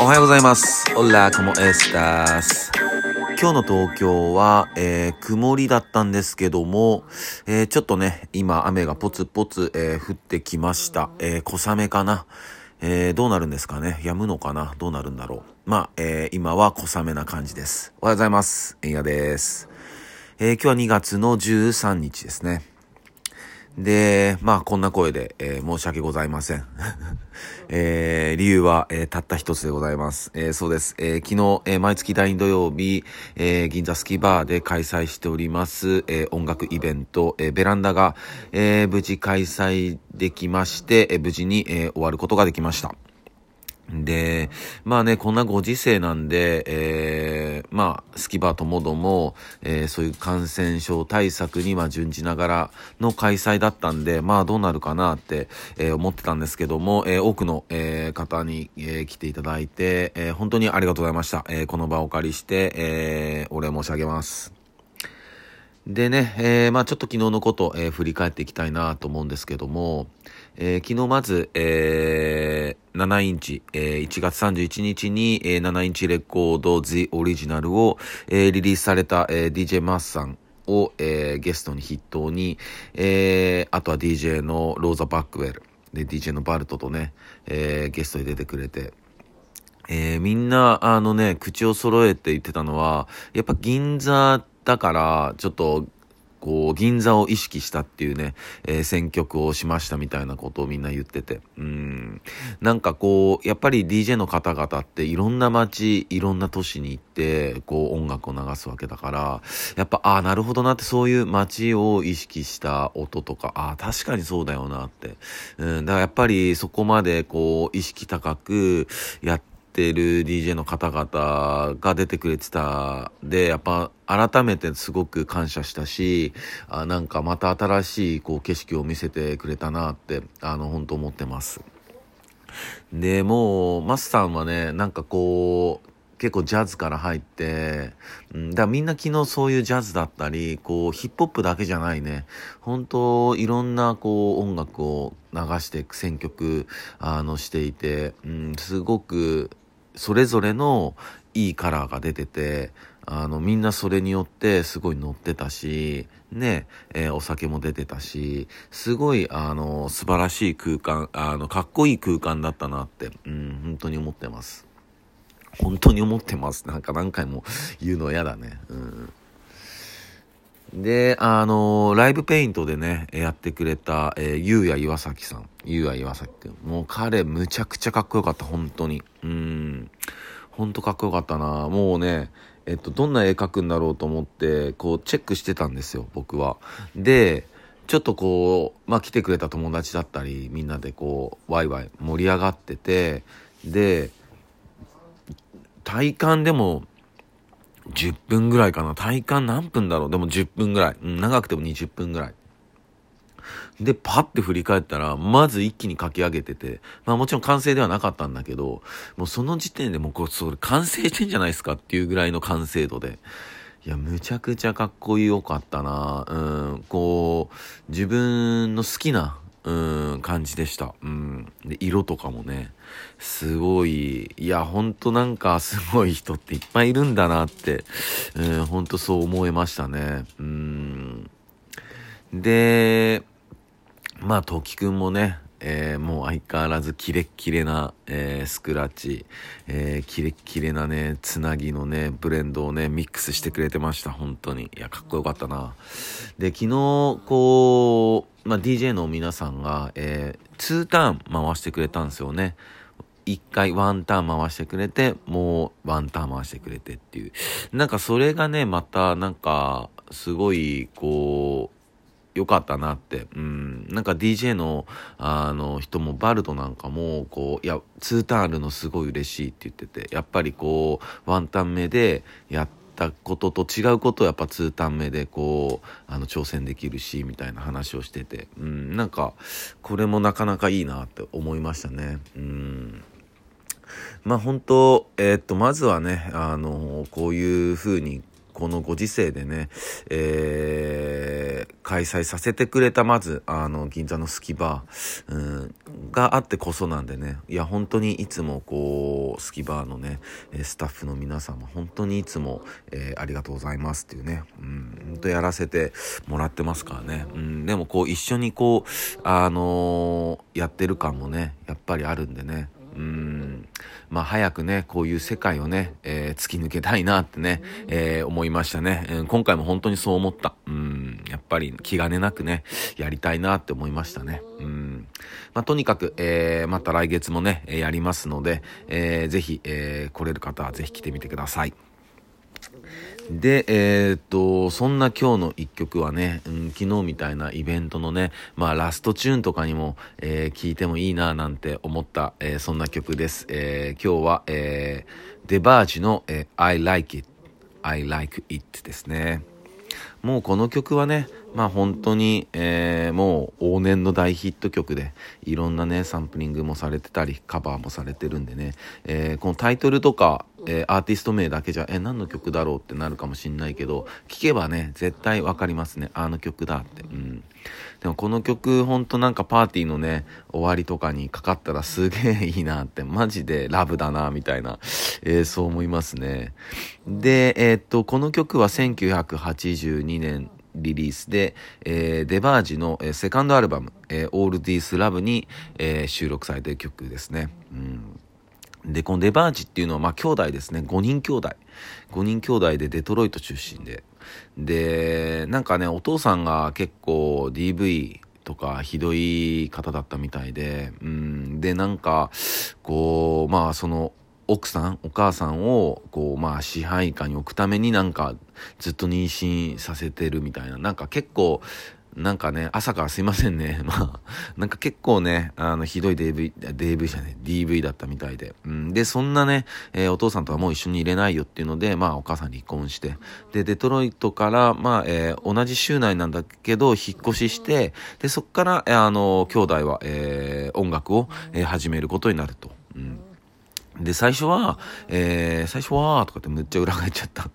おはようございます。オラ、コモエスタス。今日の東京は、えー、曇りだったんですけども、えー、ちょっとね、今雨がポツポツ、えー、降ってきました。えー、小雨かな。えー、どうなるんですかね止むのかなどうなるんだろう。まあ、えー、今は小雨な感じです。おはようございます。えんやです。えー、今日は2月の13日ですね。で、まあ、こんな声で、えー申し訳ございません。えー理由は、えーたった一つでございます。えそうです。え昨日、え毎月第2土曜日、え銀座スキーバーで開催しております、え音楽イベント、えベランダが、え無事開催できまして、え無事に、え終わることができました。で、まあね、こんなご時世なんで、えー、まあ、スキバともども、えーそういう感染症対策に、まあ、準じながらの開催だったんで、まあ、どうなるかなって、えー思ってたんですけども、えー多くの、えー方に、えー来ていただいて、えー本当にありがとうございました。えーこの場をお借りして、えーお礼申し上げます。でね、えーまあちょっと昨日のこと、えー振り返っていきたいなと思うんですけども、えー昨日まず、えー7インチ、えー1月31日に、えー7インチレコード The Original を、えーリリースされた、えー DJ マスさんを、えーゲストに筆頭に、えーあとは DJ のローザ・バックウェル、で DJ のバルトとね、えーゲストに出てくれて、えーみんな、あのね、口を揃えて言ってたのは、やっぱ銀座だから、ちょっと、こう、銀座を意識したっていうね、えー選曲をしましたみたいなことをみんな言ってて。うん。なんかこう、やっぱり DJ の方々っていろんな街、いろんな都市に行って、こう音楽を流すわけだから、やっぱ、ああ、なるほどなって、そういう街を意識した音とか、ああ、確かにそうだよなって。うん。だからやっぱりそこまでこう、意識高くやって、てる DJ の方々が出てくれてた。でやっぱ改めてすごく感謝したしあなんかまた新しいこう景色を見せてくれたなってあの本当思ってます。でもうマスさんはねなんかこう結構ジャズから入って、うん、だからみんな昨日そういうジャズだったり、こうヒップホップだけじゃないね。本当いろんなこう音楽を流していく選曲、あのしていて、うん、すごくそれぞれのいいカラーが出てて、あのみんなそれによってすごい乗ってたし、ね、えーお酒も出てたし、すごいあの素晴らしい空間、あのかっこいい空間だったなって、うん、本当に思ってます。本当に思ってます。なんか何回も言うの嫌だね。うん。で、あのライブペイントでね、やってくれた、えー、ゆうや岩崎さん。ゆうや岩崎くん。もう彼、むちゃくちゃかっこよかった、本当に。うん。本当かっこよかったな。もうね、えっと、どんな絵描くんだろうと思って、こう、チェックしてたんですよ、僕は。で、ちょっとこう、まあ、来てくれた友達だったり、みんなでこう、ワイワイ盛り上がってて、で、体感でも10分ぐらいかな。体感何分だろうでも10分ぐらい。うん、長くても20分ぐらい。で、パッて振り返ったら、まず一気に書き上げてて、まあもちろん完成ではなかったんだけど、もうその時点でもうこれ、それ完成してんじゃないですかっていうぐらいの完成度で。いや、むちゃくちゃかっこよかったなうん、こう、自分の好きな、うん、感じでした。うん。で、色とかもね、すごい、いや、ほんとなんかすごい人っていっぱいいるんだなって、うん、ほんとそう思えましたね。うん。で、まあ、時くんもね、えーもう相変わらずキレッキレな、えースクラッチ、えーキレッキレなね、つなぎのね、ブレンドをね、ミックスしてくれてました、本当に。いや、かっこよかったな。で、昨日、こう、まあ、DJ の皆さんが、えー、2ターン回してくれたんですよね。一回ワンターン回してくれて、もうワンターン回してくれてっていう。なんかそれがね、またなんか、すごい、こう、良かったなって。うん。なんか DJ の、あの、人も、バルトなんかも、こう、いや、2ターンあるのすごい嬉しいって言ってて、やっぱりこう、ワンタン目でやったことと違うことをやっぱ2ターン目でこう、あの、挑戦できるし、みたいな話をしてて、うん、なんか、これもなかなかいいなって思いましたね。うん。まあ本当、えーっと、まずはね、あの、こういう風に、このご時世でね、えー、開催させてくれた、まず、あの、銀座のスキバー、うん、があってこそなんでね、いや、本当にいつもこう、スキバーのね、スタッフの皆様、本当にいつも、えー、ありがとうございますっていうね、うん、本当やらせてもらってますからね、うん、でもこう、一緒にこう、あのー、やってる感もね、やっぱりあるんでね、うん、まあ早くね、こういう世界をね、えー、突き抜けたいなってね、えー、思いましたね、えー、今回も本当にそう思った。うん、やっぱり気兼ねなくね、やりたいなって思いましたね。うん。まあとにかく、えー、また来月もね、やりますので、えー、ぜひ、えー、来れる方はぜひ来てみてください。で、えー、っと、そんな今日の一曲はね、うん、昨日みたいなイベントのね、まあラストチューンとかにも、えー、聞いてもいいななんて思った、えー、そんな曲です。えー、今日は、えー、デバージの、えー、I Like It, I Like It ですね。もうこの曲はね、まあ本当に、えー、もう往年の大ヒット曲で、いろんなね、サンプリングもされてたり、カバーもされてるんでね、えー、このタイトルとか、えー、アーティスト名だけじゃ、え、何の曲だろうってなるかもしんないけど、聴けばね、絶対わかりますね。あの曲だって。うん。でもこの曲、ほんとなんかパーティーのね、終わりとかにかかったらすげえいいなって、マジでラブだな、みたいな、えー、そう思いますね。で、えー、っと、この曲は1982年リリースで、えー、デバージの、えー、セカンドアルバム、えー、All This Love に、えー、収録されている曲ですね。うんで、このデバージっていうのは、まあ、兄弟ですね。5人兄弟。5人兄弟でデトロイト出身で。で、なんかね、お父さんが結構 DV とかひどい方だったみたいで、うん、で、なんか、こう、まあ、その、奥さん、お母さんを、こう、まあ、支配下に置くためになんか、ずっと妊娠させてるみたいな、なんか結構、なんかね、朝からすいませんね。まあ、なんか結構ね、あの、ひどい DV、DV じゃね、DV だったみたいで。うん、で、そんなね、えー、お父さんとはもう一緒にいれないよっていうので、まあ、お母さん離婚して。で、デトロイトから、まあ、えー、同じ州内なんだけど、引っ越しして、で、そっから、えー、あの、兄弟は、え、音楽を、始めることになると。うんで、最初は、えー、最初は、とかってむっちゃ裏返っちゃった。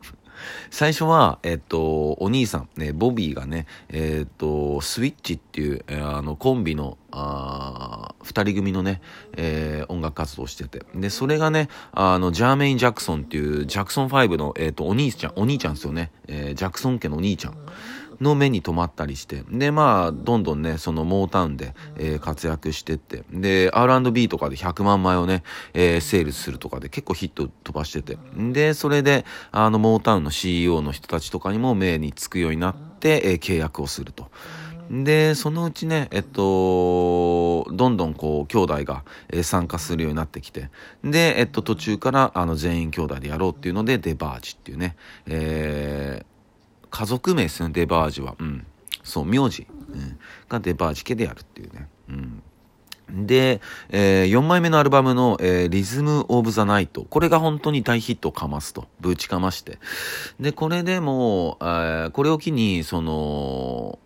最初は、えっと、お兄さん、ね、ボビーがね、えっと、スイッチっていう、えー、あの、コンビの、あ二人組のね、えー、音楽活動してて。で、それがね、あの、ジャーメイン・ジャクソンっていう、ジャクソン5の、えっと、お兄ちゃん、お兄ちゃんですよね。えー、ジャクソン家のお兄ちゃん。の目に留まったりして、で、まあ、どんどんね、そのモータウンで、えー、活躍してって、で、R&B とかで100万枚をね、えー、セールスするとかで結構ヒット飛ばしてて、で、それで、あの、モータウンの CEO の人たちとかにも目につくようになって、えー、契約をすると。で、そのうちね、えっと、どんどんこう、兄弟が、えー、参加するようになってきて、で、えっと、途中から、あの、全員兄弟でやろうっていうので、デバージっていうね、えー、家族名ですね、デバージは。うん。そう、名字、うん、がデバージ家でやるっていうね。うん。で、えー、4枚目のアルバムの、えー、リズム・オブ・ザ・ナイト。これが本当に大ヒットをかますと。ぶちかまして。で、これでも、えー、これを機に、その、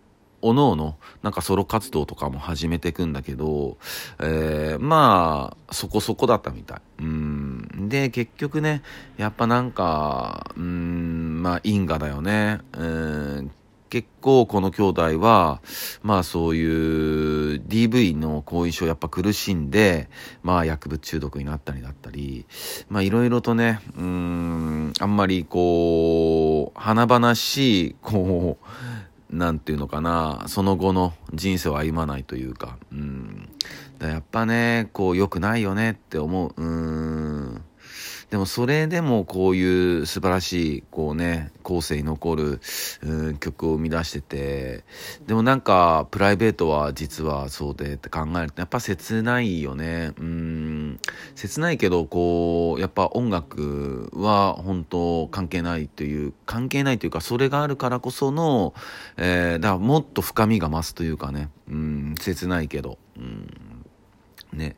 おのおの、なんかソロ活動とかも始めていくんだけど、えー、まあ、そこそこだったみたい。うん。で、結局ね、やっぱなんか、うん、まあ、因果だよね。うん、結構この兄弟は、まあそういう DV の後遺症やっぱ苦しんで、まあ薬物中毒になったりだったり、まあいろいろとね、うん、あんまりこう、華々しい、こう、なんていうのかな、その後の人生を歩まないというか、うん。だやっぱね、こう良くないよねって思う。うん。でもそれでもこういう素晴らしい、こうね、後世に残る、うん、曲を生み出してて、でもなんか、プライベートは実はそうでって考えると、やっぱ切ないよね。うん、切ないけど、こう、やっぱ音楽は本当関係ないという、関係ないというか、それがあるからこその、えー、だからもっと深みが増すというかね、うん、切ないけど、うん、ね。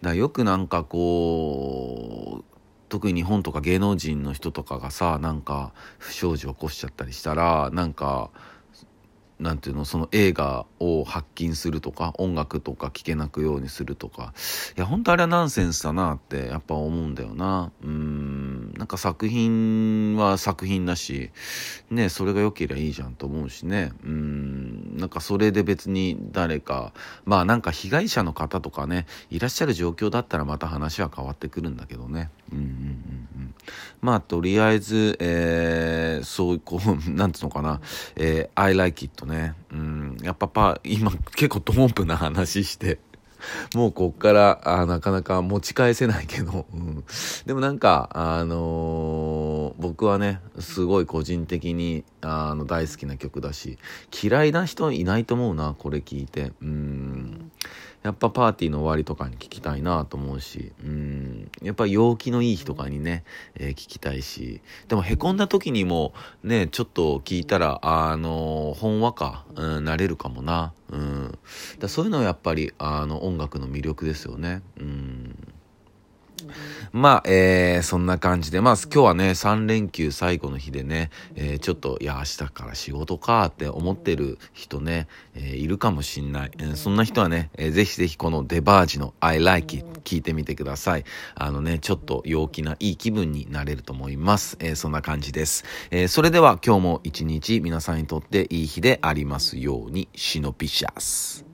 だよくなんかこう、特に日本とか芸能人の人とかがさなんか不祥事を起こしちゃったりしたらなんかなんていうの、その映画を発禁するとか、音楽とか聴けなくようにするとか、いや、本当あれはナンセンスだなってやっぱ思うんだよな。うん、なんか作品は作品だし、ね、それが良ければいいじゃんと思うしね。うん、なんかそれで別に誰か、まあなんか被害者の方とかね、いらっしゃる状況だったらまた話は変わってくるんだけどね。うんうんうん。まあとりあえず、えー、そう、こう、なんつうのかな、えー、I like it ね。うん、やっぱパ、今結構ドーンプな話して、もうこっからあなかなか持ち返せないけど、うん、でもなんか、あのー、僕はねすごい個人的にあの大好きな曲だし嫌いな人いないと思うなこれ聞いてうんやっぱパーティーの終わりとかに聞きたいなと思うし、うん、やっぱ陽気のいい日とかにね、えー、聞きたいし、でも凹んだ時にもね、ちょっと聞いたら、あの、ほんわか、うん、なれるかもな。うん。だそういうのはやっぱり、あの、音楽の魅力ですよね。うん。まあ、えー、そんな感じで、まあ、今日はね、3連休最後の日でね、えー、ちょっと、いや、明日から仕事かって思ってる人ね、えー、いるかもしんない。えー、そんな人はね、えー、ぜひぜひこのデバージの I like it 聞いてみてください。あのね、ちょっと陽気ないい気分になれると思います。えー、そんな感じです。えー、それでは今日も一日皆さんにとっていい日でありますように、シノピシャス。